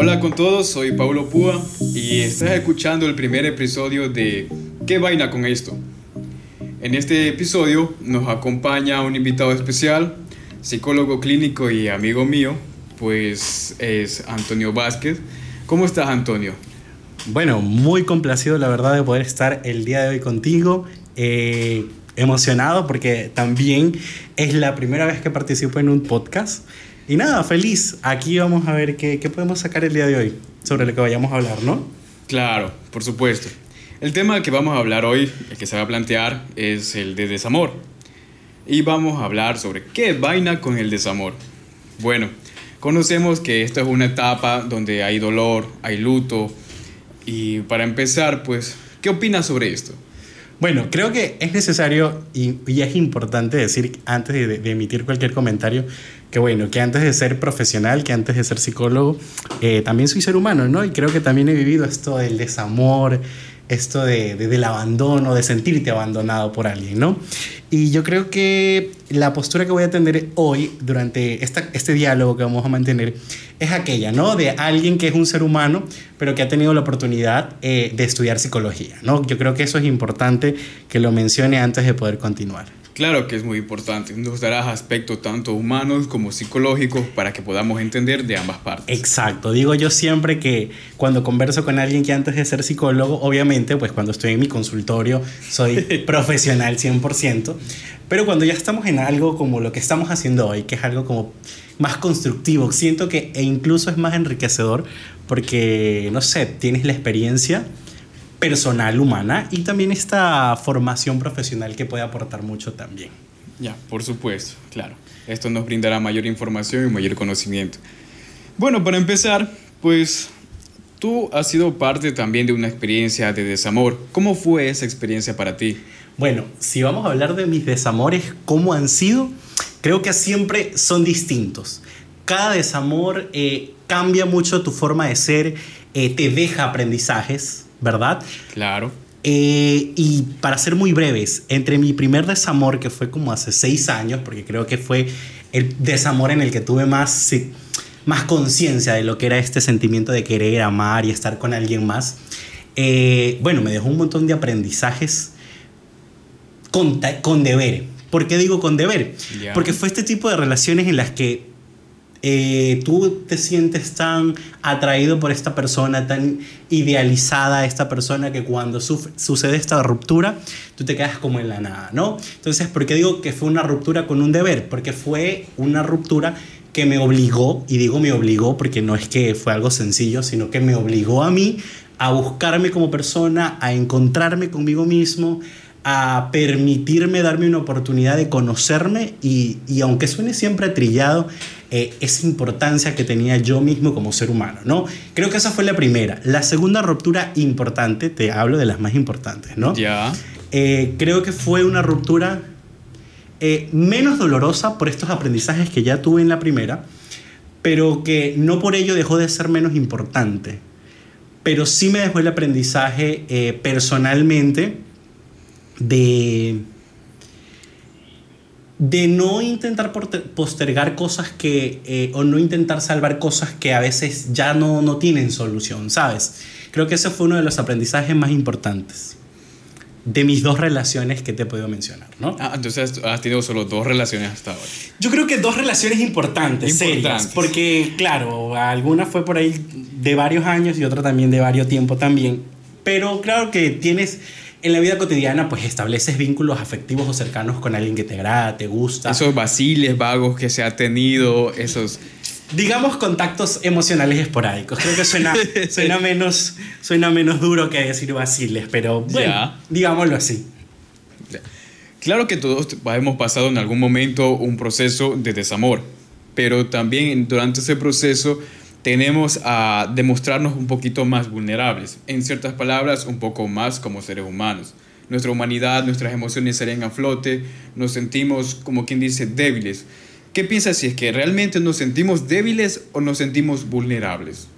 Hola con todos, soy Paulo Púa y estás escuchando el primer episodio de ¿Qué vaina con esto? En este episodio nos acompaña un invitado especial, psicólogo clínico y amigo mío, pues es Antonio Vázquez. ¿Cómo estás Antonio? Bueno, muy complacido la verdad de poder estar el día de hoy contigo. Eh, emocionado porque también es la primera vez que participo en un podcast. Y nada, feliz. Aquí vamos a ver qué, qué podemos sacar el día de hoy sobre lo que vayamos a hablar, ¿no? Claro, por supuesto. El tema que vamos a hablar hoy, el que se va a plantear, es el de desamor. Y vamos a hablar sobre qué vaina con el desamor. Bueno, conocemos que esta es una etapa donde hay dolor, hay luto. Y para empezar, pues, ¿qué opinas sobre esto? Bueno, creo que es necesario y, y es importante decir antes de, de, emitir cualquier comentario que bueno, que antes de ser profesional, que antes de ser psicólogo, eh, también soy ser humano, ¿no? Y creo que también he vivido esto del desamor, esto de, de, del abandono, de sentirte abandonado por alguien, ¿no? Y yo creo que la postura que voy a tener hoy, durante esta, este diálogo que vamos a mantener, es aquella, ¿no? De alguien que es un ser humano, pero que ha tenido la oportunidad eh, de estudiar psicología, ¿no? Yo creo que eso es importante que lo mencione antes de poder continuar. Claro que es muy importante. Nos darás aspectos tanto humanos como psicológicos para que podamos entender de ambas partes. Exacto. Digo yo siempre que cuando converso con alguien que antes de ser psicólogo, obviamente, pues cuando estoy en mi consultorio soy profesional 100%, pero cuando ya estamos en algo como lo que estamos haciendo hoy, que es algo como más constructivo, siento que e incluso es más enriquecedor porque, no sé, tienes la experiencia personal humana y también esta formación profesional que puede aportar mucho también. Ya, por supuesto, claro. Esto nos brindará mayor información y mayor conocimiento. Bueno, para empezar, pues tú has sido parte también de una experiencia de desamor. ¿Cómo fue esa experiencia para ti? Bueno, si vamos a hablar de mis desamores, ¿cómo han sido? Creo que siempre son distintos. Cada desamor eh, cambia mucho tu forma de ser, eh, te deja aprendizajes, ¿verdad? Claro. Eh, y para ser muy breves, entre mi primer desamor, que fue como hace seis años, porque creo que fue el desamor en el que tuve más, sí, más conciencia de lo que era este sentimiento de querer, amar y estar con alguien más, eh, bueno, me dejó un montón de aprendizajes con, con deber. ¿Por qué digo con deber? Yeah. Porque fue este tipo de relaciones en las que eh, tú te sientes tan atraído por esta persona, tan idealizada esta persona que cuando sucede esta ruptura, tú te quedas como en la nada, ¿no? Entonces, ¿por qué digo que fue una ruptura con un deber? Porque fue una ruptura que me obligó, y digo me obligó porque no es que fue algo sencillo, sino que me obligó a mí a buscarme como persona, a encontrarme conmigo mismo, a permitirme darme una oportunidad de conocerme y, y aunque suene siempre trillado, eh, esa importancia que tenía yo mismo como ser humano, ¿no? Creo que esa fue la primera. La segunda ruptura importante, te hablo de las más importantes, ¿no? Ya. Eh, creo que fue una ruptura eh, menos dolorosa por estos aprendizajes que ya tuve en la primera, pero que no por ello dejó de ser menos importante. Pero sí me dejó el aprendizaje eh, personalmente de de no intentar postergar cosas que, eh, o no intentar salvar cosas que a veces ya no, no tienen solución, ¿sabes? Creo que ese fue uno de los aprendizajes más importantes de mis dos relaciones que te he podido mencionar, ¿no? Ah, entonces has tenido solo dos relaciones hasta ahora. Yo creo que dos relaciones importantes, importantes. serias, porque claro, alguna fue por ahí de varios años y otra también de varios tiempo también, pero claro que tienes en la vida cotidiana pues estableces vínculos afectivos o cercanos con alguien que te agrada, te gusta. Esos vaciles vagos que se ha tenido, esos... Digamos contactos emocionales esporádicos. Creo que suena, suena, menos, suena menos duro que decir vaciles, pero bueno, digámoslo así. Claro que todos hemos pasado en algún momento un proceso de desamor, pero también durante ese proceso tenemos a demostrarnos un poquito más vulnerables, en ciertas palabras, un poco más como seres humanos. Nuestra humanidad, nuestras emociones salen a flote, nos sentimos, como quien dice, débiles. ¿Qué piensas si es que realmente nos sentimos débiles o nos sentimos vulnerables?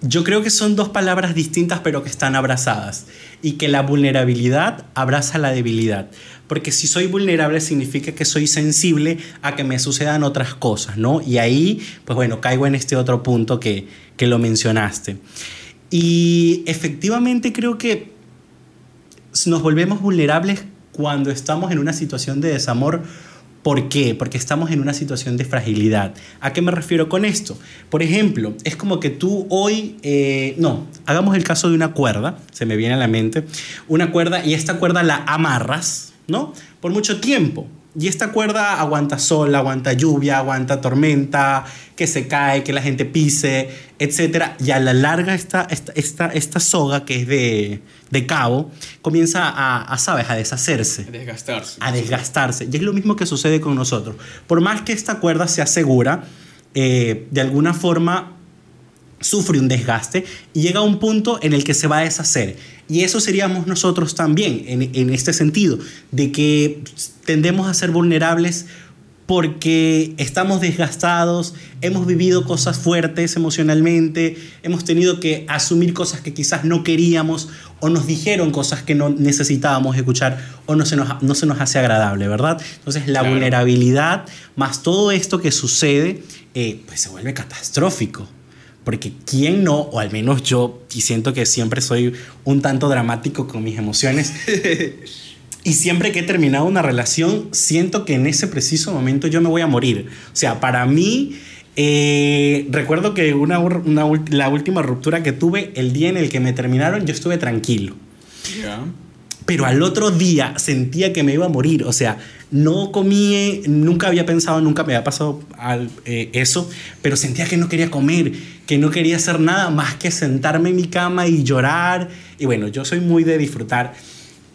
Yo creo que son dos palabras distintas pero que están abrazadas y que la vulnerabilidad abraza la debilidad. Porque si soy vulnerable significa que soy sensible a que me sucedan otras cosas, ¿no? Y ahí, pues bueno, caigo en este otro punto que, que lo mencionaste. Y efectivamente creo que nos volvemos vulnerables cuando estamos en una situación de desamor ¿Por qué? Porque estamos en una situación de fragilidad. ¿A qué me refiero con esto? Por ejemplo, es como que tú hoy, eh, no, hagamos el caso de una cuerda, se me viene a la mente, una cuerda y esta cuerda la amarras, ¿no? Por mucho tiempo. Y esta cuerda aguanta sol, aguanta lluvia, aguanta tormenta, que se cae, que la gente pise, etc. Y a la larga esta, esta, esta, soga que es de, de cabo comienza a, a, ¿sabes?, a deshacerse. A desgastarse. A desgastarse. Y es lo mismo que sucede con nosotros. Por más que esta cuerda sea segura, eh, de alguna forma sufre un desgaste y llega a un punto en el que se va a deshacer. Y eso seríamos nosotros también, en, en, este sentido, de que tendemos a ser vulnerables porque estamos desgastados, hemos vivido cosas fuertes emocionalmente, hemos tenido que asumir cosas que quizás no queríamos o nos dijeron cosas que no necesitábamos escuchar o no se nos, no se nos hace agradable, ¿verdad? Entonces la claro. vulnerabilidad más todo esto que sucede, eh, pues se vuelve catastrófico. Porque quién no, o al menos yo, y siento que siempre soy un tanto dramático con mis emociones, y siempre que he terminado una relación, siento que en ese preciso momento yo me voy a morir. O sea, para mí, eh, recuerdo que una, una, la última ruptura que tuve, el día en el que me terminaron, yo estuve tranquilo. Yeah. Pero al otro día sentía que me iba a morir. O sea, no comí, nunca había pensado, nunca me había pasado al, eh, eso, pero sentía que no quería comer, que no quería hacer nada más que sentarme en mi cama y llorar. Y bueno, yo soy muy de disfrutar,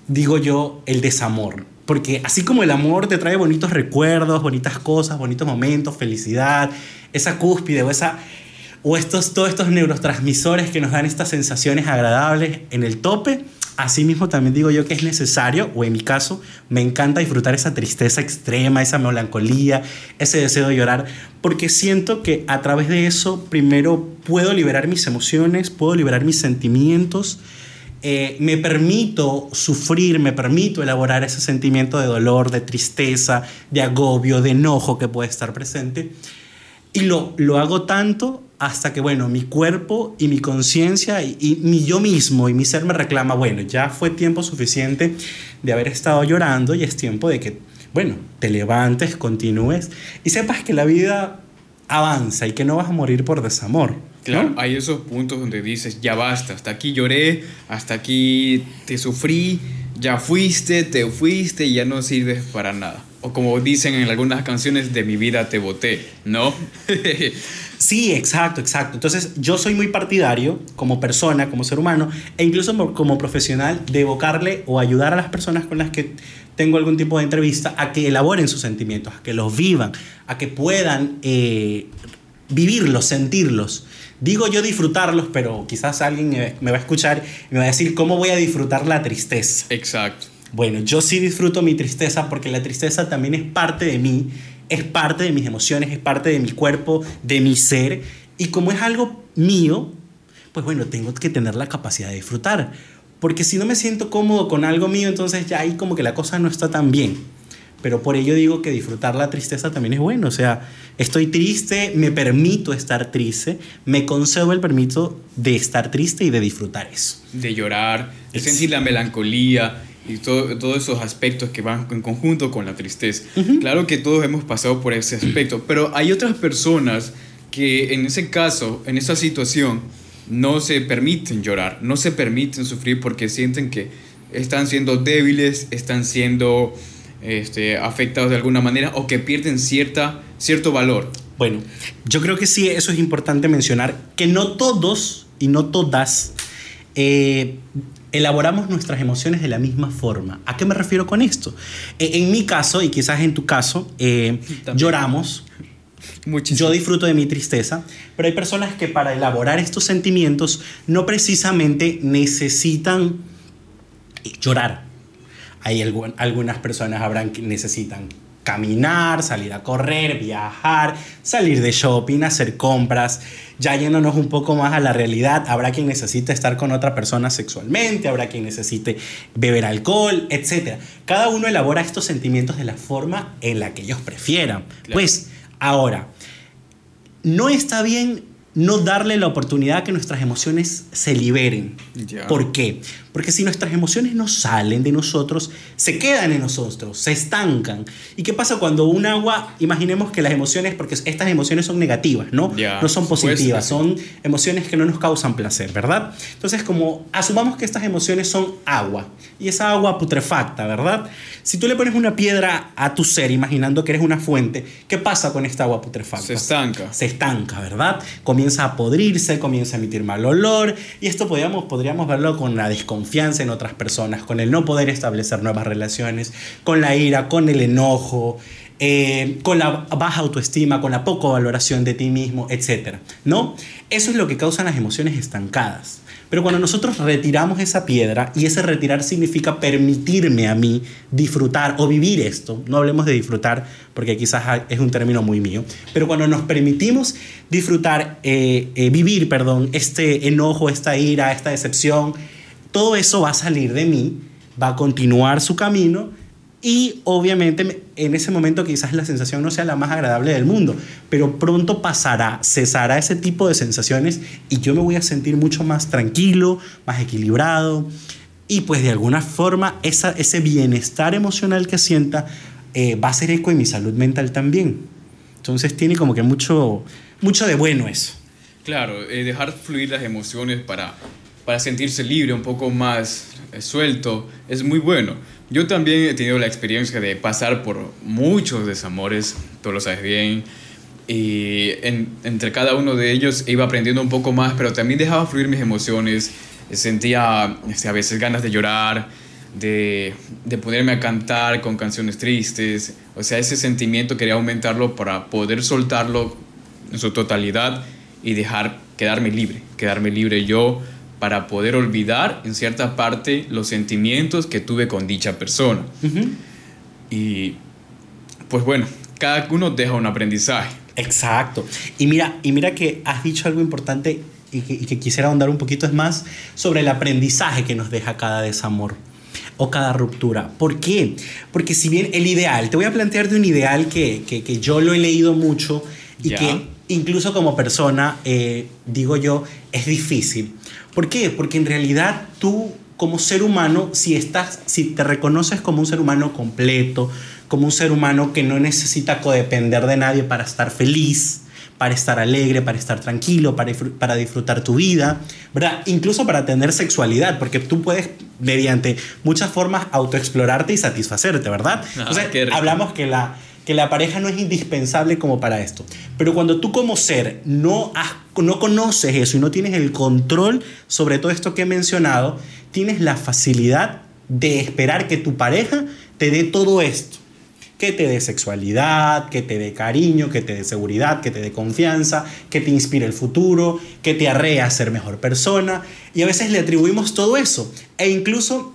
digo yo, el desamor. Porque así como el amor te trae bonitos recuerdos, bonitas cosas, bonitos momentos, felicidad, esa cúspide o, esa, o estos, todos estos neurotransmisores que nos dan estas sensaciones agradables en el tope, Asimismo, también digo yo que es necesario, o en mi caso, me encanta disfrutar esa tristeza extrema, esa melancolía, ese deseo de llorar, porque siento que a través de eso, primero, puedo liberar mis emociones, puedo liberar mis sentimientos, eh, me permito sufrir, me permito elaborar ese sentimiento de dolor, de tristeza, de agobio, de enojo que puede estar presente. Y lo, lo hago tanto hasta que, bueno, mi cuerpo y mi conciencia y, mi yo mismo y mi ser me reclama, bueno, ya fue tiempo suficiente de haber estado llorando y es tiempo de que, bueno, te levantes, continúes y sepas que la vida avanza y que no vas a morir por desamor. Claro, hay esos puntos donde dices, ya basta, hasta aquí lloré, hasta aquí te sufrí, ya fuiste, te fuiste y ya no sirves para nada. O como dicen en algunas canciones, de mi vida te boté, ¿no? Sí, exacto, exacto. Entonces yo soy muy partidario como persona, como ser humano, e incluso como profesional, de evocarle o ayudar a las personas con las que tengo algún tipo de entrevista a que elaboren sus sentimientos, a que los vivan, a que puedan eh, vivirlos, sentirlos. Digo yo disfrutarlos, pero quizás alguien me va a escuchar y me va a decir, ¿cómo voy a disfrutar la tristeza? Exacto. Bueno, yo sí disfruto mi tristeza porque la tristeza también es parte de mí es parte de mis emociones, es parte de mi cuerpo, de mi ser. Y como es algo mío, pues bueno, tengo que tener la capacidad de disfrutar. Porque si no me siento cómodo con algo mío, entonces ya ahí como que la cosa no está tan bien. Pero por ello digo que disfrutar la tristeza también es bueno. O sea, estoy triste, me permito estar triste, me concedo el permiso de estar triste y de disfrutar eso. De llorar, de sentir la melancolía, y todo, todos esos aspectos que van en conjunto con la tristeza. Uh -huh. Claro que todos hemos pasado por ese aspecto, pero hay otras personas que en ese caso, en esa situación, no se permiten llorar, no se permiten sufrir porque sienten que están siendo débiles, están siendo este, afectados de alguna manera o que pierden cierta, cierto valor. Bueno, yo creo que sí, eso es importante mencionar, que no todos y no todas eh, elaboramos nuestras emociones de la misma forma. ¿A qué me refiero con esto? Eh, en mi caso, y quizás en tu caso, eh, lloramos. Muchísimo. Yo disfruto de mi tristeza, pero hay personas que para elaborar estos sentimientos no precisamente necesitan llorar. Hay algún, algunas personas habrán que necesitan caminar, salir a correr, viajar, salir de shopping, hacer compras. Ya yéndonos un poco más a la realidad, habrá quien necesite estar con otra persona sexualmente, habrá quien necesite beber alcohol, etc. Cada uno elabora estos sentimientos de la forma en la que ellos prefieran. Pues ahora, no está bien no darle la oportunidad a que nuestras emociones se liberen. ¿Por qué? Porque si nuestras emociones no salen de nosotros, se quedan en nosotros, se estancan. ¿Y qué pasa cuando un agua, imaginemos que las emociones, porque estas emociones son negativas, ¿no? no son positivas, son emociones que no nos causan placer, ¿verdad? Entonces, como asumamos que estas emociones son agua, y esa agua putrefacta, ¿verdad? Si tú le pones una piedra a tu ser, imaginando que eres una fuente, ¿qué pasa con esta agua putrefacta? Se estanca. Se estanca, ¿verdad? Comienza a podrirse, comienza a emitir mal olor, y esto podríamos, podríamos verlo con la desconfianza en otras personas, con el no poder establecer nuevas relaciones, con la ira, con el enojo, eh, con la baja autoestima, con la poca valoración de ti mismo, etc. ¿No? Eso es lo que causan las emociones estancadas. Pero cuando nosotros retiramos esa piedra, y ese retirar significa permitirme a mí disfrutar o vivir esto, no hablemos de disfrutar porque quizás es un término muy mío, pero cuando nos permitimos disfrutar, eh, eh, vivir, perdón, este enojo, esta ira, esta decepción, todo eso va a salir de mí, va a continuar su camino y obviamente en ese momento quizás la sensación no sea la más agradable del mundo, pero pronto pasará, cesará ese tipo de sensaciones y yo me voy a sentir mucho más tranquilo, más equilibrado y pues de alguna forma ese bienestar emocional que sienta eh, va a ser eco en mi salud mental también. Entonces tiene como que mucho, mucho de bueno eso. Claro, eh, dejar fluir las emociones para, para sentirse libre, un poco más eh, suelto, es muy bueno. Yo también he tenido la experiencia de pasar por muchos desamores, tú lo sabes bien, y entre cada uno de ellos iba aprendiendo un poco más, pero también dejaba fluir mis emociones, sentía este, a veces ganas de llorar, de, de ponerme a cantar con canciones tristes, o sea, ese sentimiento quería aumentarlo para poder soltarlo en su totalidad y dejar quedarme libre, quedarme libre yo para poder olvidar en cierta parte los sentimientos que tuve con dicha persona. Y pues bueno, cada uno deja un aprendizaje. Exacto. Y mira, y mira que has dicho algo importante y que, quisiera ahondar un poquito más sobre el aprendizaje que nos deja cada desamor o cada ruptura. ¿Por qué? Porque si bien el ideal, te voy a plantear de un ideal que, que, yo lo he leído mucho y que incluso como persona, eh, digo yo, es difícil. ¿Por qué? Porque en realidad tú como ser humano, si, estás, si te reconoces como un ser humano completo, como un ser humano que no necesita codepender de nadie para estar feliz, para estar alegre, para estar tranquilo, para, para disfrutar tu vida, ¿verdad? Incluso para tener sexualidad, porque tú puedes, mediante muchas formas, autoexplorarte y satisfacerte, ¿verdad? Ah, hablamos que la, que la pareja no es indispensable como para esto. Pero cuando tú como ser no, no conoces eso y no tienes el control sobre todo esto que he mencionado, tienes la facilidad de esperar que tu pareja te dé todo esto. Que te dé sexualidad, que te dé cariño, que te dé seguridad, que te dé confianza, que te inspire el futuro, que te arree a ser mejor persona. Y a veces le atribuimos todo eso. E incluso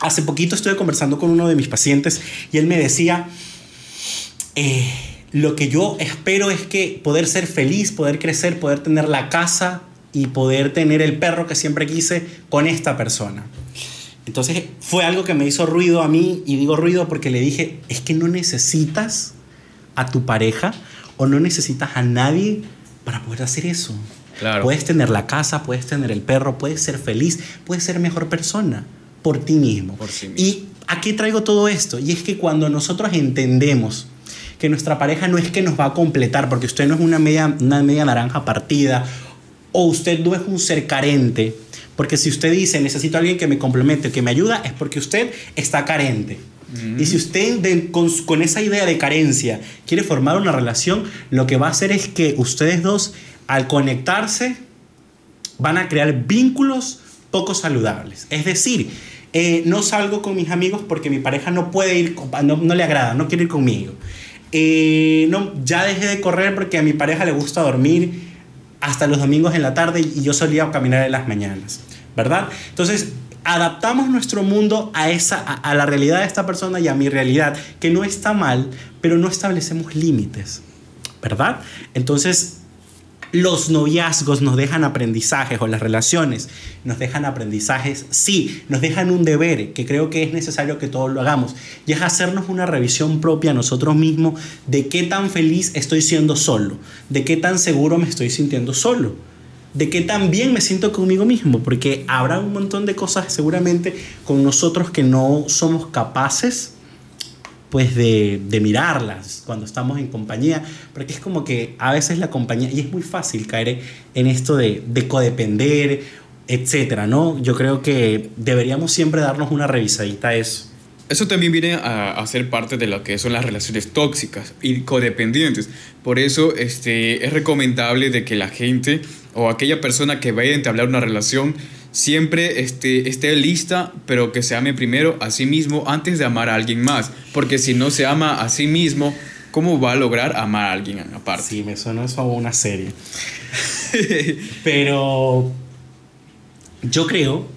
hace poquito estuve conversando con uno de mis pacientes y él me decía, eh, lo que yo espero es que poder ser feliz, poder crecer, poder tener la casa y poder tener el perro que siempre quise con esta persona. Entonces fue algo que me hizo ruido a mí y digo ruido porque le dije, es que no necesitas a tu pareja o no necesitas a nadie para poder hacer eso. Claro. Puedes tener la casa, puedes tener el perro, puedes ser feliz, puedes ser mejor persona por ti mismo. Por sí mismo. Y aquí traigo todo esto. Y es que cuando nosotros entendemos que nuestra pareja no es que nos va a completar, porque usted no es una media, una media naranja partida, o usted no es un ser carente, porque si usted dice necesito a alguien que me complemente, que me ayuda, es porque usted está carente. Y si usted con, con, esa idea de carencia quiere formar una relación, lo que va a hacer es que ustedes dos, al conectarse, van a crear vínculos poco saludables. Es decir, eh, no salgo con mis amigos porque mi pareja no puede ir, no, no le agrada, no quiere ir conmigo. Eh, no, ya dejé de correr porque a mi pareja le gusta dormir hasta los domingos en la tarde y yo solía caminar en las mañanas, ¿verdad? Entonces, adaptamos nuestro mundo a, esa, a, la realidad de esta persona y a mi realidad, que no está mal, pero no establecemos límites, ¿verdad? Entonces, los noviazgos nos dejan aprendizajes o las relaciones nos dejan aprendizajes, sí, nos dejan un deber que creo que es necesario que todos lo hagamos y es hacernos una revisión propia a nosotros mismos de qué tan feliz estoy siendo solo, de qué tan seguro me estoy sintiendo solo, de qué tan bien me siento conmigo mismo, porque habrá un montón de cosas seguramente con nosotros que no somos capaces pues de, mirarlas cuando estamos en compañía, porque es como que a veces la compañía, y es muy fácil caer en esto de, de codepender, etcétera, ¿no? Yo creo que deberíamos siempre darnos una revisadita a eso. Eso también viene a, a, ser parte de lo que son las relaciones tóxicas y codependientes. Por eso este, es recomendable de que la gente o aquella persona que vaya a entablar una relación siempre esté, esté lista, pero que se ame primero a sí mismo antes de amar a alguien más. Porque si no se ama a sí mismo, ¿cómo va a lograr amar a alguien aparte? Sí, me suena eso a una serie. pero yo creo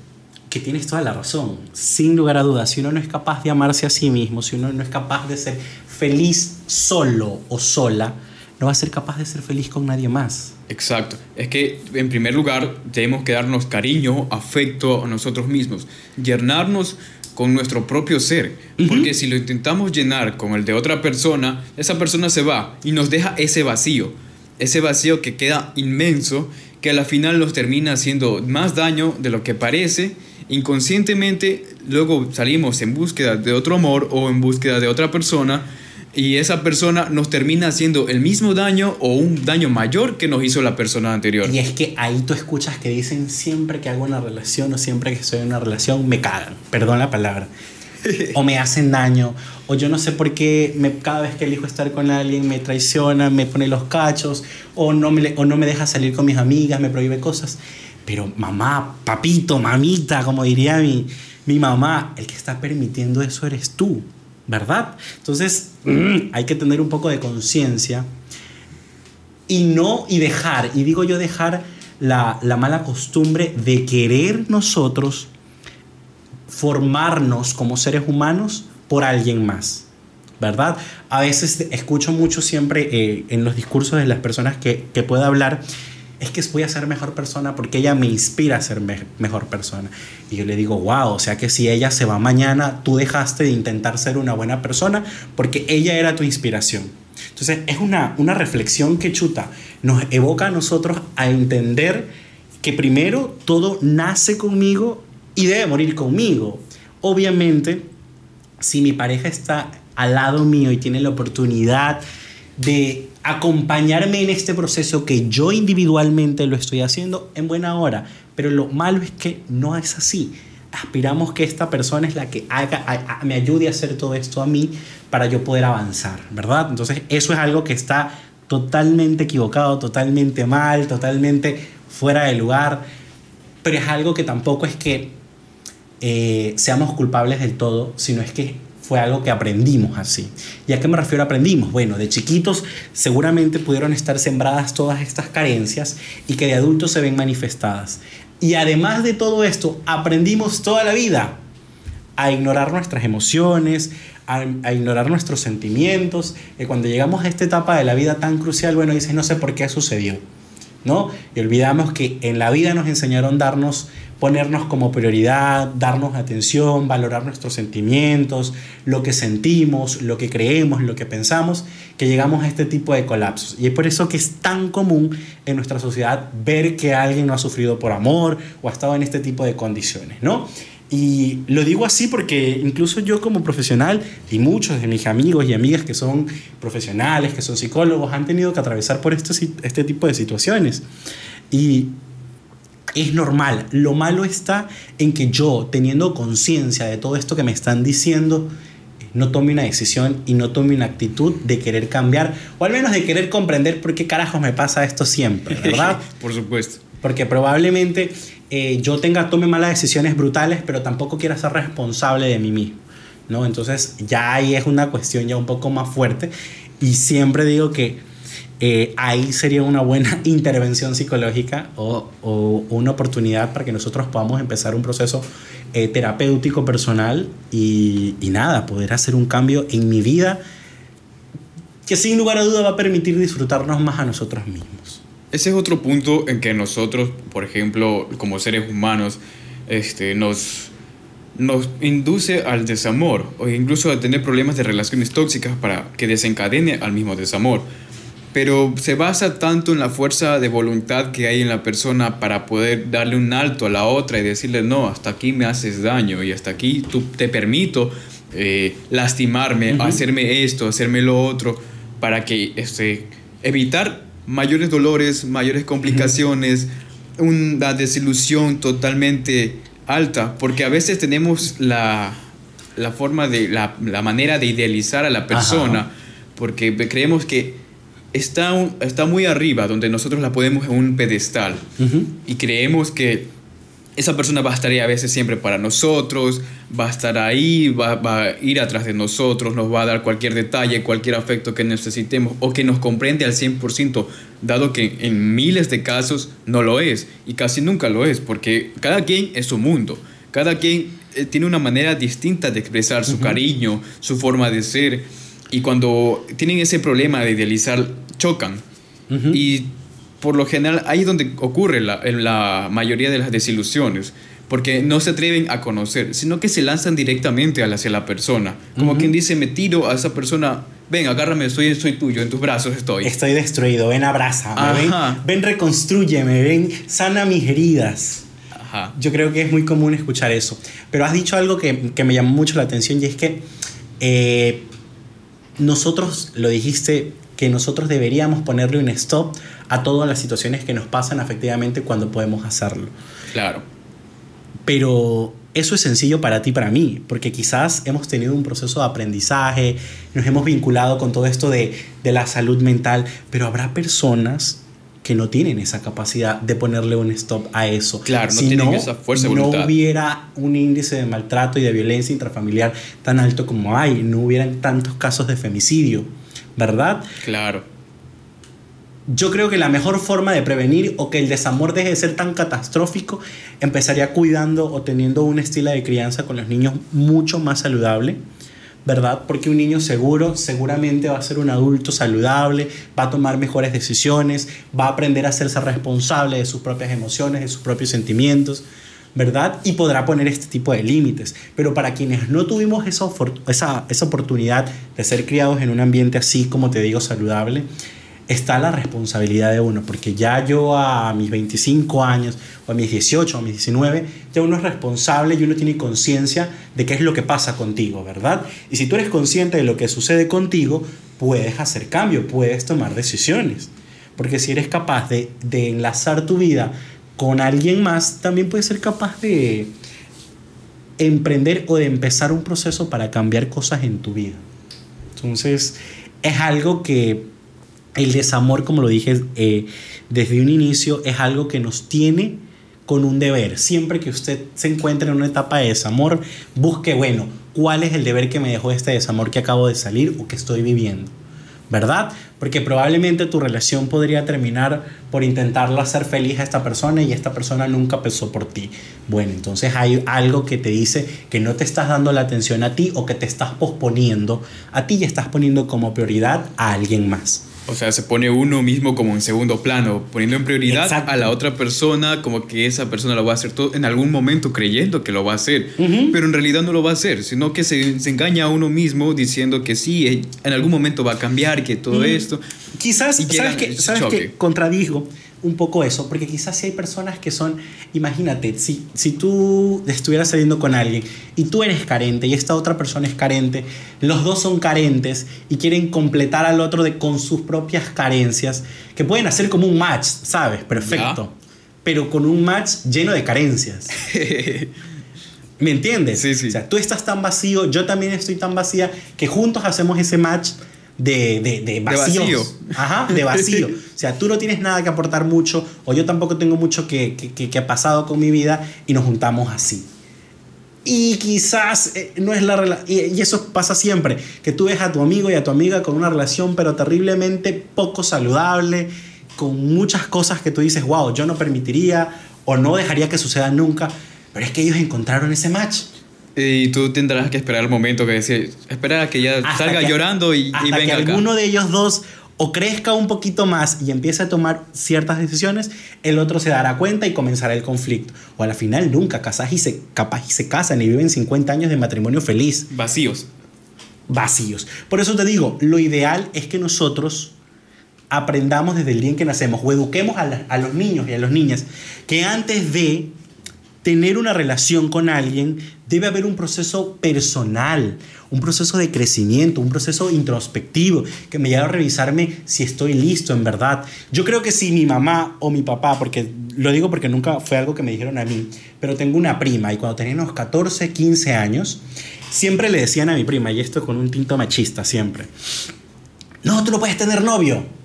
que tienes toda la razón. Sin lugar a dudas, si uno no es capaz de amarse a sí mismo, si uno no es capaz de ser feliz solo o sola, no va a ser capaz de ser feliz con nadie más. Exacto. Es que en primer lugar tenemos que darnos cariño, afecto a nosotros mismos, llenarnos con nuestro propio ser. Porque si lo intentamos llenar con el de otra persona, esa persona se va y nos deja ese vacío. Ese vacío que queda inmenso, que a la final nos termina haciendo más daño de lo que parece. Inconscientemente luego salimos en búsqueda de otro amor o en búsqueda de otra persona y esa persona nos termina haciendo el mismo daño o un daño mayor que nos hizo la persona anterior. Y es que ahí tú escuchas que dicen siempre que hago una relación o siempre que estoy en una relación me cagan, perdón la palabra. o me hacen daño, o yo no sé por qué me, cada vez que elijo estar con alguien me traiciona, me pone los cachos, o no, me, o no me deja salir con mis amigas, me prohíbe cosas. Pero mamá, papito, mamita, como diría mi, mi mamá, el que está permitiendo eso eres tú. ¿Verdad? Entonces, mm, hay que tener un poco de conciencia y no, y dejar, y digo yo dejar la, la mala costumbre de querer nosotros formarnos como seres humanos por alguien más. ¿verdad? A veces escucho mucho siempre eh, en los discursos de las personas que, que puedo hablar es que voy a ser mejor persona porque ella me inspira a ser mejor persona. Y yo le digo, wow, o sea que si ella se va mañana, tú dejaste de intentar ser una buena persona porque ella era tu inspiración. Entonces es una, una reflexión que chuta, nos evoca a nosotros a entender que primero todo nace conmigo y debe morir conmigo. Obviamente, si mi pareja está al lado mío y tiene la oportunidad de acompañarme en este proceso que yo individualmente lo estoy haciendo en buena hora. Pero lo malo es que no es así. Aspiramos que esta persona es la que haga, me ayude a hacer todo esto a mí para yo poder avanzar, ¿verdad? Entonces eso es algo que está totalmente equivocado, totalmente mal, totalmente fuera de lugar, pero es algo que tampoco es que eh, seamos culpables del todo, sino es que fue algo que aprendimos así. ¿Y a qué me refiero aprendimos? Bueno, de chiquitos seguramente pudieron estar sembradas todas estas carencias y que de adultos se ven manifestadas. Y además de todo esto, aprendimos toda la vida a ignorar nuestras emociones, a, ignorar nuestros sentimientos. Y cuando llegamos a esta etapa de la vida tan crucial, bueno, dices, no sé por qué sucedió. ¿no? Y olvidamos que en la vida nos enseñaron darnos ponernos como prioridad, darnos atención, valorar nuestros sentimientos, lo que sentimos, lo que creemos, lo que pensamos, que llegamos a este tipo de colapsos. Y es por eso que es tan común en nuestra sociedad ver que alguien no ha sufrido por amor o ha estado en este tipo de condiciones, ¿no? Y lo digo así porque incluso yo como profesional y muchos de mis amigos y amigas que son profesionales, que son psicólogos, han tenido que atravesar por este, este tipo de situaciones. Y es normal. Lo malo está en que yo, teniendo conciencia de todo esto que me están diciendo, no tome una decisión y no tome una actitud de querer cambiar, o al menos de querer comprender por qué carajos me pasa esto siempre, ¿verdad? por supuesto. Porque probablemente eh, yo tenga, tome malas decisiones brutales, pero tampoco quiera ser responsable de mí mismo, ¿no? Entonces ya ahí es una cuestión ya un poco más fuerte y siempre digo que eh, ahí sería una buena intervención psicológica o, una oportunidad para que nosotros podamos empezar un proceso eh, terapéutico personal y, y nada, poder hacer un cambio en mi vida que sin lugar a duda va a permitir disfrutarnos más a nosotros mismos. Ese es otro punto en que nosotros, por ejemplo, como seres humanos, este, nos, nos induce al desamor o incluso a tener problemas de relaciones tóxicas para que desencadene al mismo desamor. Pero se basa tanto en la fuerza de voluntad que hay en la persona para poder darle un alto a la otra y decirle, no, hasta aquí me haces daño y hasta aquí tú te permito eh, lastimarme, hacerme esto, hacerme lo otro para que este, evitar mayores dolores, mayores complicaciones, una desilusión totalmente alta, porque a veces tenemos la, la forma de, la, la, manera de idealizar a la persona, porque creemos que está, está muy arriba, donde nosotros la podemos en un pedestal, y creemos que esa persona va a estar ahí a veces siempre para nosotros, va a estar ahí, va, va, a ir atrás de nosotros, nos va a dar cualquier detalle, cualquier afecto que necesitemos o que nos comprende al 100%, dado que en miles de casos no lo es y casi nunca lo es, porque cada quien es su mundo, cada quien eh, tiene una manera distinta de expresar su cariño, su forma de ser y cuando tienen ese problema de idealizar, chocan. Y por lo general ahí es donde ocurre la, en la mayoría de las desilusiones, porque no se atreven a conocer, sino que se lanzan directamente hacia la persona, como quien dice, me tiro a esa persona, ven, agárrame, soy, soy tuyo, en tus brazos estoy. Estoy destruido, ven, abrázame, ven, ven, reconstrúyeme, ven, sana mis heridas. Ajá. Yo creo que es muy común escuchar eso. Pero has dicho algo que, que me llamó mucho la atención y es que eh, nosotros, lo dijiste, que nosotros deberíamos ponerle un stop a todas las situaciones que nos pasan efectivamente cuando podemos hacerlo. Claro. Pero eso es sencillo para ti, para mí, porque quizás hemos tenido un proceso de aprendizaje, nos hemos vinculado con todo esto de, de la salud mental, pero habrá personas que no tienen esa capacidad de ponerle un stop a eso. Claro, no tienen esa fuerza de voluntad. No hubiera un índice de maltrato y de violencia intrafamiliar tan alto como hay, no hubieran tantos casos de femicidio ¿verdad? Claro. Yo creo que la mejor forma de prevenir o que el desamor deje de ser tan catastrófico empezaría cuidando o teniendo un estilo de crianza con los niños mucho más saludable, ¿verdad? Porque un niño seguro seguramente va a ser un adulto saludable, va a tomar mejores decisiones, va a aprender a hacerse responsable de sus propias emociones, de sus propios sentimientos. ¿verdad? Y podrá poner este tipo de límites. Pero para quienes no tuvimos esa, esa, esa oportunidad de ser criados en un ambiente así, como te digo, saludable, está la responsabilidad de uno, porque ya yo a mis 25 años, o a mis 18, o a mis 19, ya uno es responsable y uno tiene conciencia de qué es lo que pasa contigo, ¿verdad? Y si tú eres consciente de lo que sucede contigo, puedes hacer cambio, puedes tomar decisiones. Porque si eres capaz de, de enlazar tu vida con alguien más, también puedes ser capaz de emprender o de empezar un proceso para cambiar cosas en tu vida. Entonces, es algo que el desamor, como lo dije eh, desde un inicio, es algo que nos tiene con un deber. Siempre que usted se encuentre en una etapa de desamor, busque, bueno, ¿cuál es el deber que me dejó este desamor que acabo de salir o que estoy viviendo? ¿verdad? Porque probablemente tu relación podría terminar por intentarlo hacer feliz a esta persona y esta persona nunca pensó por ti. Bueno, entonces hay algo que te dice que no te estás dando la atención a ti o que te estás posponiendo a ti y estás poniendo como prioridad a alguien más. O sea, se pone uno mismo como en segundo plano, poniendo en prioridad a la otra persona, como que esa persona lo va a hacer todo en algún momento creyendo que lo va a hacer, pero en realidad no lo va a hacer, sino que se, se, engaña a uno mismo diciendo que sí, eh, en algún momento va a cambiar, que todo esto. Quizás, ¿sabes que, ¿sabes que contradijo? Un poco eso, porque quizás si hay personas que son, imagínate, si, si tú estuvieras saliendo con alguien y tú eres carente y esta otra persona es carente, los dos son carentes y quieren completar al otro de, con sus propias carencias, que pueden hacer como un match, ¿sabes? Perfecto. Pero con un match lleno de carencias. ¿Me entiendes? Sí, sí. O sea, tú estás tan vacío, yo también estoy tan vacía, que juntos hacemos ese match de, de, de, vacío. Ajá, de vacío. o sea, tú no tienes nada que aportar mucho, o yo tampoco tengo mucho que, que, que, ha pasado con mi vida, y nos juntamos así. y quizás eh, no es la relación, y eso pasa siempre, que tú ves a tu amigo y a tu amiga con una relación pero terriblemente poco saludable, con muchas cosas que tú dices, wow, yo no permitiría o no dejaría que suceda nunca, pero es que ellos encontraron ese match. Y tú tendrás que esperar el momento que decir, esperar a que ya salga llorando y, hasta venga que alguno de ellos dos o crezca un poquito más y empiece a tomar ciertas decisiones, el otro se dará cuenta y comenzará el conflicto. O a la final nunca, casas y se, capaz y se casan y viven 50 años de matrimonio feliz. Vacíos. Vacíos. Por eso te digo, lo ideal es que nosotros aprendamos desde el día en que nacemos o eduquemos a, a los niños y a las niñas que antes de tener una relación con alguien debe haber un proceso personal, un proceso de crecimiento, un proceso introspectivo que me lleve a revisarme si estoy listo en verdad. Yo creo que si mi mamá o mi papá, porque lo digo porque nunca fue algo que me dijeron a mí, pero tengo una prima y cuando teníamos 14, 15 años, siempre le decían a mi prima, y esto con un tinto machista siempre, no, tú no puedes tener novio.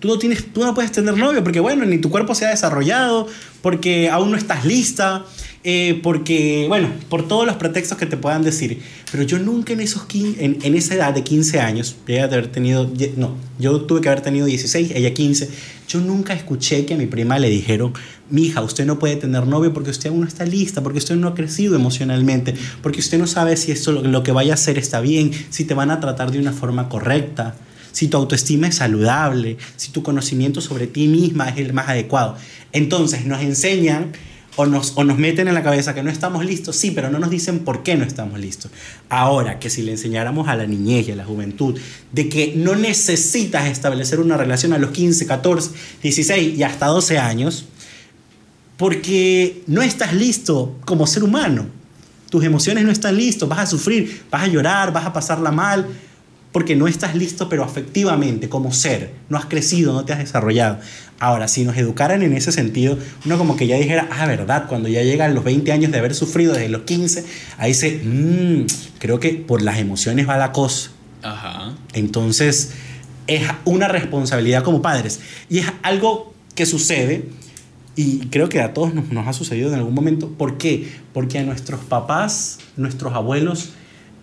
Tú no, tienes, tú no puedes tener novio porque, bueno, ni tu cuerpo se ha desarrollado, porque aún no estás lista, eh, porque, bueno, por todos los pretextos que te puedan decir. Pero yo nunca en, esos en, en esa edad de 15 años, de haber tenido, no, yo tuve que haber tenido 16, ella 15, yo nunca escuché que a mi prima le dijeron, mi hija, usted no puede tener novio porque usted aún no está lista, porque usted no ha crecido emocionalmente, porque usted no sabe si esto lo que vaya a hacer está bien, si te van a tratar de una forma correcta si tu autoestima es saludable, si tu conocimiento sobre ti misma es el más adecuado. Entonces nos enseñan o nos, o nos meten en la cabeza que no estamos listos, sí, pero no nos dicen por qué no estamos listos. Ahora, que si le enseñáramos a la niñez y a la juventud de que no necesitas establecer una relación a los 15, 14, 16 y hasta 12 años, porque no estás listo como ser humano. Tus emociones no están listos, vas a sufrir, vas a llorar, vas a pasarla mal, porque no estás listo, pero afectivamente, como ser, no has crecido, no te has desarrollado. Ahora, si nos educaran en ese sentido, uno como que ya dijera, ah, verdad, cuando ya llegan los 20 años de haber sufrido desde los 15, ahí dice, mmm, creo que por las emociones va la cosa. Ajá. Entonces, es una responsabilidad como padres. Y es algo que sucede, y creo que a todos nos, nos ha sucedido en algún momento. ¿Por qué? Porque a nuestros papás, nuestros abuelos,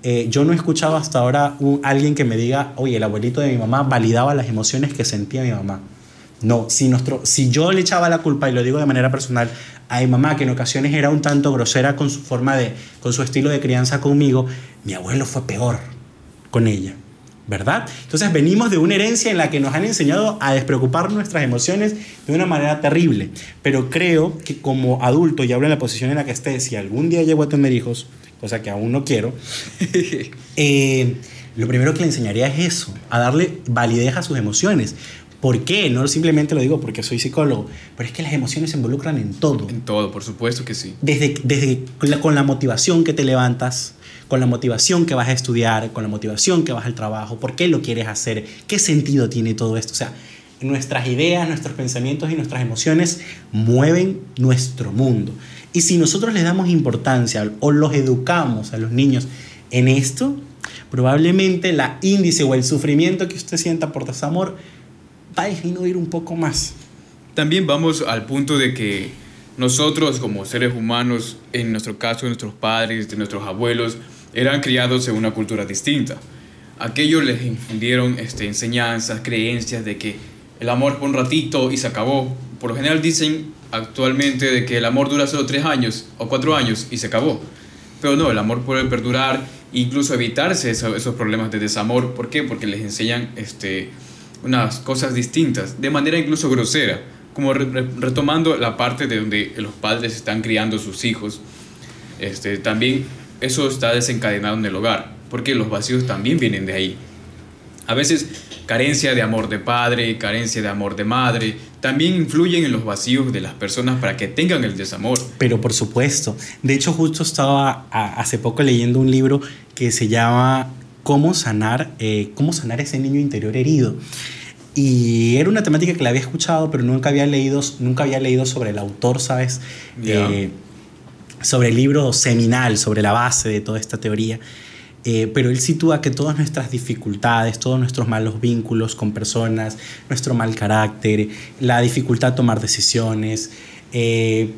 eh, yo no he escuchado hasta ahora alguien que me diga, oye, el abuelito de mi mamá validaba las emociones que sentía mi mamá. No, si, nuestro, si yo le echaba la culpa, y lo digo de manera personal, a mi mamá, que en ocasiones era un tanto grosera con su forma de, con su estilo de crianza conmigo, mi abuelo fue peor con ella, ¿verdad? Entonces venimos de una herencia en la que nos han enseñado a despreocupar nuestras emociones de una manera terrible. Pero creo que como adulto, y hablo en la posición en la que esté, si algún día llego a tener hijos, cosa que aún no quiero, eh, lo primero que le enseñaría es eso, a darle validez a sus emociones. ¿Por qué? No simplemente lo digo porque soy psicólogo, pero es que las emociones se involucran en todo. En todo, por supuesto que sí. Desde, desde con la motivación que te levantas, con la motivación que vas a estudiar, con la motivación que vas al trabajo, por qué lo quieres hacer, qué sentido tiene todo esto. O sea, nuestras ideas, nuestros pensamientos y nuestras emociones mueven nuestro mundo. Y si nosotros les damos importancia o los educamos a los niños en esto, probablemente la índice o el sufrimiento que usted sienta por desamor va a disminuir un poco más. También vamos al punto de que nosotros como seres humanos, en nuestro caso nuestros padres, de nuestros abuelos, eran criados en una cultura distinta. Aquellos les infundieron este, enseñanzas, creencias de que el amor por un ratito y se acabó. Por lo general dicen actualmente de que el amor dura solo tres años o cuatro años y se acabó. Pero no, el amor puede perdurar, incluso evitarse esos, problemas de desamor. ¿Por qué? Porque les enseñan este, unas cosas distintas, de manera incluso grosera, como retomando la parte de donde los padres están criando a sus hijos. Este, también eso está desencadenado en el hogar, porque los vacíos también vienen de ahí. A veces carencia de amor de padre, carencia de amor de madre, también influyen en los vacíos de las personas para que tengan el desamor. Pero por supuesto. De hecho, justo estaba hace poco leyendo un libro que se llama Cómo sanar, eh, cómo sanar ese niño interior herido. Y era una temática que la había escuchado, pero nunca había leído, nunca había leído sobre el autor, ¿sabes? Eh, sobre el libro seminal, sobre la base de toda esta teoría. Eh, pero él sitúa que todas nuestras dificultades, todos nuestros malos vínculos con personas, nuestro mal carácter, la dificultad de tomar decisiones, eh,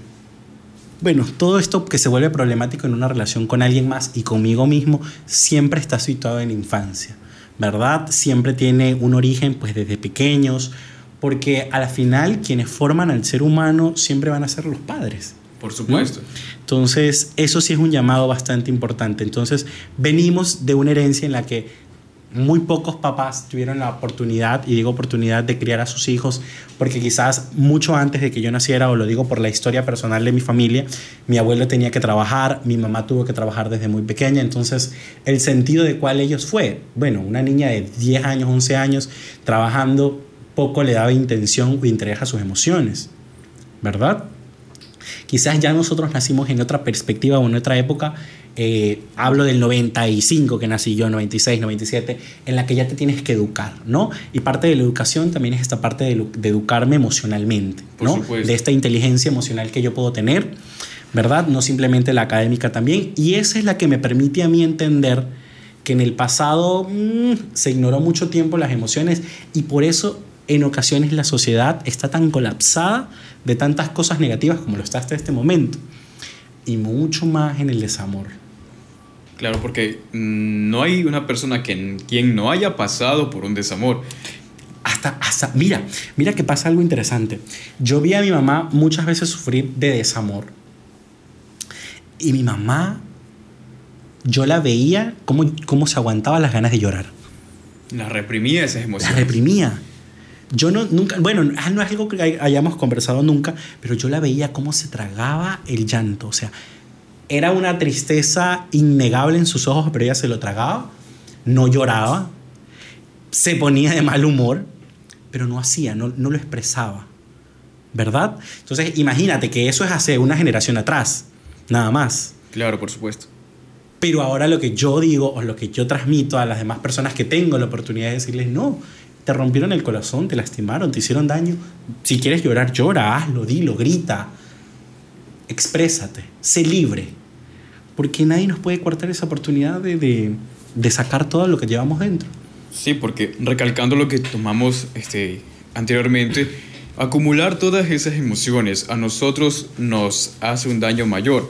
bueno, todo esto que se vuelve problemático en una relación con alguien más y conmigo mismo siempre está situado en la infancia, ¿verdad? Siempre tiene un origen pues desde pequeños, porque al final quienes forman al ser humano siempre van a ser los padres. Por supuesto. Entonces, eso sí es un llamado bastante importante. Entonces, venimos de una herencia en la que muy pocos papás tuvieron la oportunidad, y digo oportunidad, de criar a sus hijos, porque quizás mucho antes de que yo naciera, o lo digo por la historia personal de mi familia, mi abuelo tenía que trabajar, mi mamá tuvo que trabajar desde muy pequeña, entonces el sentido de cuál ellos fue, bueno, una niña de 10 años, 11 años, trabajando, poco le daba intención o interés a sus emociones, ¿verdad? Quizás ya nosotros nacimos en otra perspectiva o en otra época eh, hablo del 95 que nací yo, 96, 97, en la que ya te tienes que educar, ¿no? Y parte de la educación también es esta parte de, educarme emocionalmente, ¿no? De esta inteligencia emocional que yo puedo tener, ¿verdad? No simplemente la académica también. Y esa es la que me permite a mí entender que en el pasado mm, se ignoró mucho tiempo las emociones y por eso en ocasiones la sociedad está tan colapsada de tantas cosas negativas como lo está hasta este momento y mucho más en el desamor. Claro, porque mm, no hay una persona que, quien no haya pasado por un desamor. Hasta, hasta, mira, mira que pasa algo interesante. Yo vi a mi mamá muchas veces sufrir de desamor. Y mi mamá, yo la veía cómo, cómo se aguantaba las ganas de llorar. La reprimía esas emociones. La reprimía. Yo no, nunca, bueno, ah, no es algo que hayamos conversado nunca, pero yo la veía cómo se tragaba el llanto. O sea, era una tristeza innegable en sus ojos, pero ella se lo tragaba, no lloraba, se ponía de mal humor, pero no hacía, no, no lo expresaba. ¿Verdad? Entonces, imagínate que eso es hace una generación atrás, nada más. Claro, por supuesto. Pero ahora lo que yo digo o lo que yo transmito a las demás personas que tengo la oportunidad de decirles, no, te rompieron el corazón, te lastimaron, te hicieron daño. Si quieres llorar, llora, hazlo, dilo, grita. Exprésate, sé libre porque nadie nos puede cortar esa oportunidad de, sacar todo lo que llevamos dentro. Sí, porque recalcando lo que tomamos este, anteriormente, acumular todas esas emociones a nosotros nos hace un daño mayor.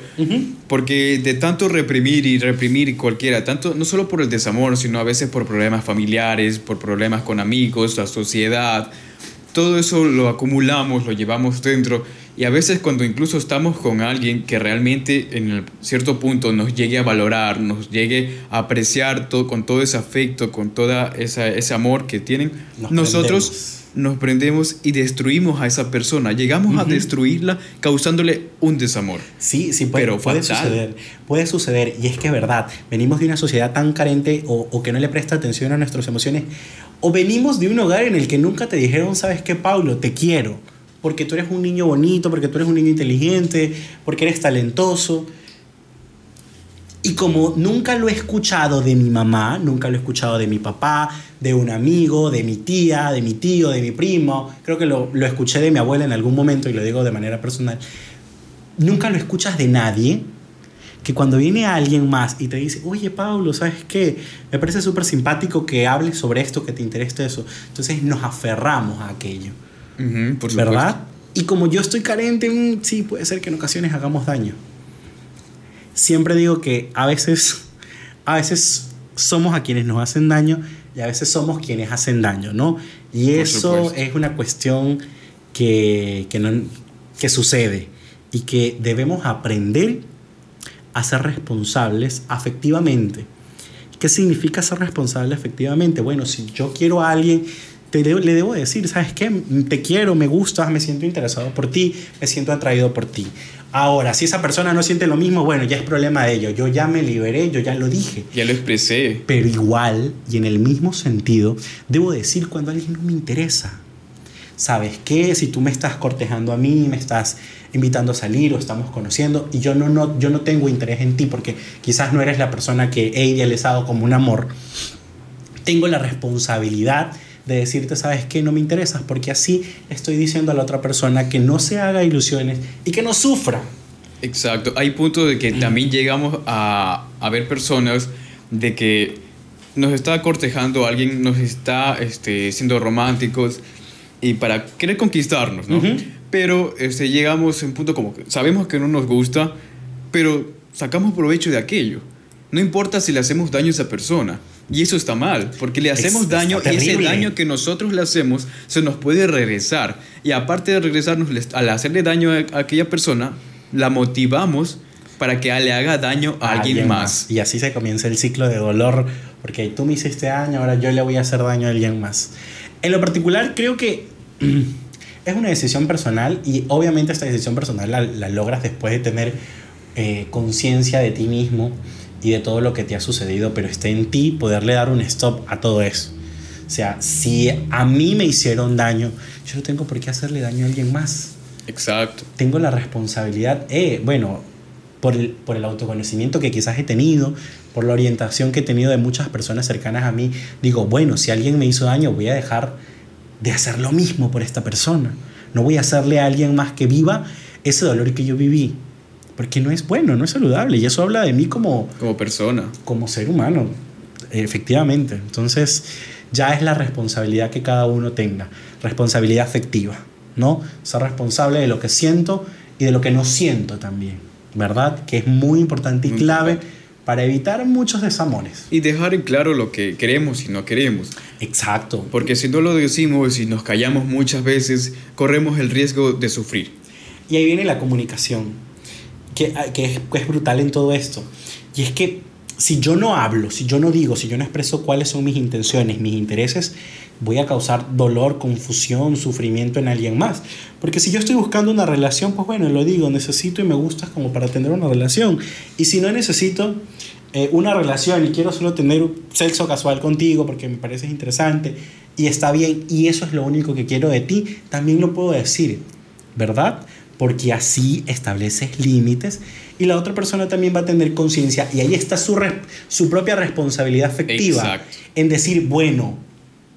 Porque de tanto reprimir y reprimir cualquiera, tanto no solo por el desamor, sino a veces por problemas familiares, por problemas con amigos, la sociedad, todo eso lo acumulamos, lo llevamos dentro y a veces cuando incluso estamos con alguien que realmente en cierto punto nos llegue a valorar, nos llegue a apreciar todo, con todo ese afecto, con todo ese amor que tienen, nosotros nos prendemos y destruimos a esa persona. Llegamos a destruirla causándole un desamor. Sí, sí, puede, Pero puede suceder. Puede suceder. Y es que es verdad, venimos de una sociedad tan carente o, o que no le presta atención a nuestras emociones. O venimos de un hogar en el que nunca te dijeron, ¿sabes qué, Pablo? Te quiero porque tú eres un niño bonito, porque tú eres un niño inteligente, porque eres talentoso. Y como nunca lo he escuchado de mi mamá, nunca lo he escuchado de mi papá, de un amigo, de mi tía, de mi tío, de mi primo, creo que lo, lo escuché de mi abuela en algún momento y lo digo de manera personal, nunca lo escuchas de nadie, que cuando viene alguien más y te dice, oye Pablo, ¿sabes qué? Me parece súper simpático que hables sobre esto, que te interese eso. Entonces nos aferramos a aquello por ¿verdad? Y como yo estoy carente, mm, sí, puede ser que en ocasiones hagamos daño. Siempre digo que a veces, a veces somos a quienes nos hacen daño y a veces somos quienes hacen daño, ¿no? Y eso es una cuestión que, que, no, que sucede y que debemos aprender a ser responsables afectivamente. ¿Qué significa ser responsable efectivamente? Bueno, si yo quiero a alguien le debo decir, ¿sabes qué? Te quiero, me gustas, me siento interesado por ti, me siento atraído por ti. Ahora, si esa persona no siente lo mismo, bueno, ya es problema de ellos. Yo ya me liberé, yo ya lo dije. Ya lo expresé. Pero igual, y en el mismo sentido, debo decir cuando alguien no me interesa. ¿Sabes qué? Si tú me estás cortejando a mí, me estás invitando a salir o estamos conociendo y yo no, no, yo no tengo interés en ti porque quizás no eres la persona que he idealizado como un amor, tengo la responsabilidad de decirte, sabes que no me interesas, porque así estoy diciendo a la otra persona que no se haga ilusiones y que no sufra. Exacto, hay puntos de que también llegamos a, a ver personas de que nos está cortejando alguien, nos está este, siendo románticos y para querer conquistarnos, ¿no? pero este, llegamos a un punto como que sabemos que no nos gusta, pero sacamos provecho de aquello. No importa si le hacemos daño a esa persona. Y eso está mal, porque le hacemos daño y ese daño que nosotros le hacemos se nos puede regresar. Y aparte de regresarnos, al hacerle daño a aquella persona, la motivamos para que le haga daño a, alguien, más. Y así se comienza el ciclo de dolor, porque tú me hiciste daño, ahora yo le voy a hacer daño a alguien más. En lo particular, creo que es una decisión personal y obviamente esta decisión personal la, logras después de tener eh, conciencia de ti mismo y de todo lo que te ha sucedido, pero está en ti poderle dar un stop a todo eso. O sea, si a mí me hicieron daño, yo no tengo por qué hacerle daño a alguien más. Exacto. Tengo la responsabilidad, eh, bueno, por el, por el autoconocimiento que quizás he tenido, por la orientación que he tenido de muchas personas cercanas a mí, digo, bueno, si alguien me hizo daño, voy a dejar de hacer lo mismo por esta persona. No voy a hacerle a alguien más que viva ese dolor que yo viví. Porque no es bueno, no es saludable. Y eso habla de mí como... Como persona. Como ser humano, efectivamente. Entonces ya es la responsabilidad que cada uno tenga. Responsabilidad afectiva, ¿no? Ser responsable de lo que siento y de lo que no siento también. ¿verdad? Que es muy importante y clave para evitar muchos desamores. Y dejar en claro lo que queremos y no queremos. Exacto. Porque si no lo decimos y nos callamos muchas veces, corremos el riesgo de sufrir. Y ahí viene la comunicación, es, que es brutal en todo esto. Y es que si yo no hablo, si yo no digo, si yo no expreso cuáles son mis intenciones, mis intereses, voy a causar dolor, confusión, sufrimiento en alguien más. Porque si yo estoy buscando una relación, pues bueno, lo digo, necesito y me gustas como para tener una relación. Y si no necesito eh, una relación y quiero solo tener sexo casual contigo porque me pareces interesante y está bien y eso es lo único que quiero de ti, también lo puedo decir, ¿verdad? Porque así estableces límites y la otra persona también va a tener conciencia y ahí está su, su propia responsabilidad afectiva en decir, bueno,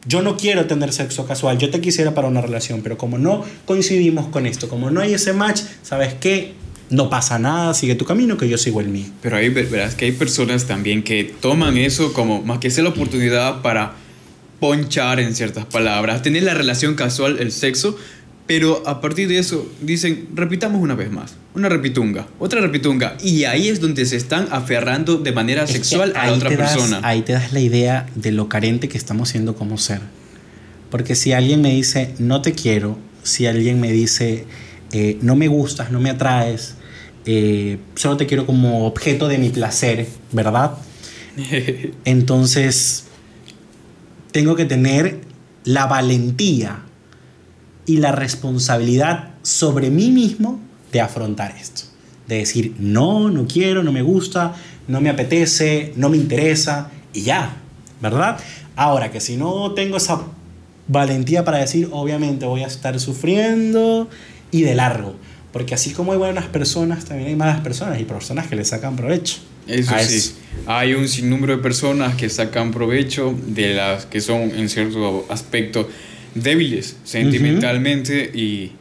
yo no quiero tener sexo casual, yo te quisiera para una relación, pero como no coincidimos con esto, como no hay ese match, ¿sabes qué? No pasa nada, sigue tu camino, que yo sigo el mío. Pero ahí verás que hay personas también que toman eso como más que sea la oportunidad para ponchar en ciertas palabras, tener la relación casual, el sexo, pero a partir de eso dicen, repitamos una vez más, una repitunga, otra repitunga, y ahí es donde se están aferrando de manera sexual a otra persona. ahí te das la idea de lo carente que estamos siendo como ser. Porque si alguien me dice, no te quiero, si alguien me dice, eh, no me gustas, no me atraes, eh, solo te quiero como objeto de mi placer, ¿verdad? Entonces, tengo que tener la valentía y la responsabilidad sobre mí mismo de afrontar esto. De decir, no, no quiero, no me gusta, no me apetece, no me interesa y ya, ¿verdad? Ahora que si no tengo esa valentía para decir, obviamente voy a estar sufriendo y de largo. Porque así como hay buenas personas, también hay malas personas y personas que le sacan provecho. Eso sí. Hay un sinnúmero de personas que sacan provecho de las que son en cierto aspecto débiles sentimentalmente y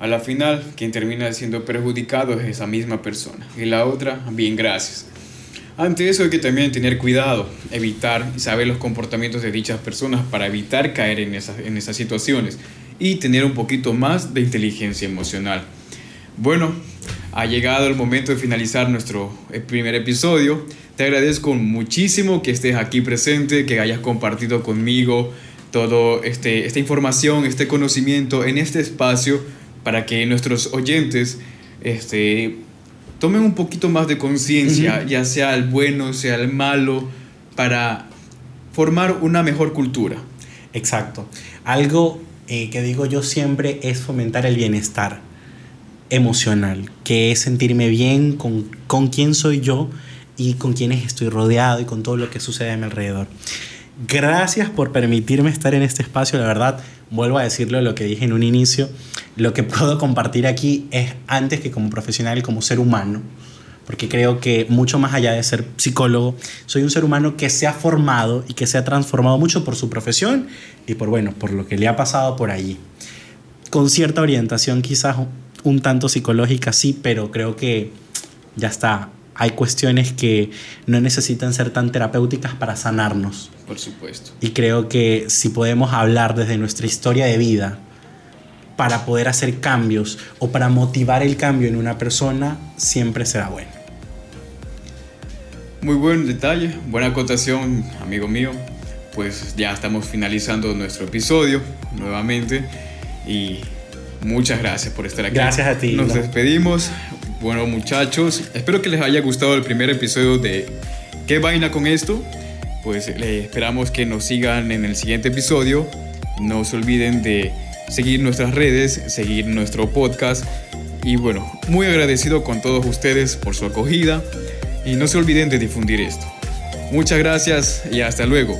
a la final quien termina siendo perjudicado es esa misma persona y la otra, bien, gracias. Ante eso hay que también tener cuidado, evitar y saber los comportamientos de dichas personas para evitar caer en esas, en esas situaciones y tener un poquito más de inteligencia emocional. Bueno, ha llegado el momento de finalizar nuestro eh, primer episodio. Te agradezco muchísimo que estés aquí presente, que hayas compartido conmigo todo este, esta información, este conocimiento en este espacio para que nuestros oyentes este, tomen un poquito más de conciencia, ya sea el bueno, sea el malo, para formar una mejor cultura. Exacto. Algo eh, que digo yo siempre es fomentar el bienestar emocional, que es sentirme bien con, con quién soy yo y con quienes estoy rodeado y con todo lo que sucede a mi alrededor. Gracias por permitirme estar en este espacio, la verdad, vuelvo a decirlo lo que dije en un inicio, lo que puedo compartir aquí es antes que como profesional, como ser humano, porque creo que mucho más allá de ser psicólogo, soy un ser humano que se ha formado y que se ha transformado mucho por su profesión y por, bueno, por lo que le ha pasado por allí. Con cierta orientación quizás un tanto psicológica, sí, pero creo que ya está, hay cuestiones que no necesitan ser tan terapéuticas para sanarnos. Por supuesto. Y creo que si podemos hablar desde nuestra historia de vida para poder hacer cambios o para motivar el cambio en una persona, siempre será bueno. Muy buen detalle, buena acotación, amigo mío. Pues ya estamos finalizando nuestro episodio nuevamente y muchas gracias por estar aquí. Gracias a ti. Nos despedimos. Bueno, muchachos, espero que les haya gustado el primer episodio de ¿Qué vaina con esto? Pues le esperamos que nos sigan en el siguiente episodio. No se olviden de seguir nuestras redes, seguir nuestro podcast. Y bueno, muy agradecido con todos ustedes por su acogida. Y no se olviden de difundir esto. Muchas gracias y hasta luego.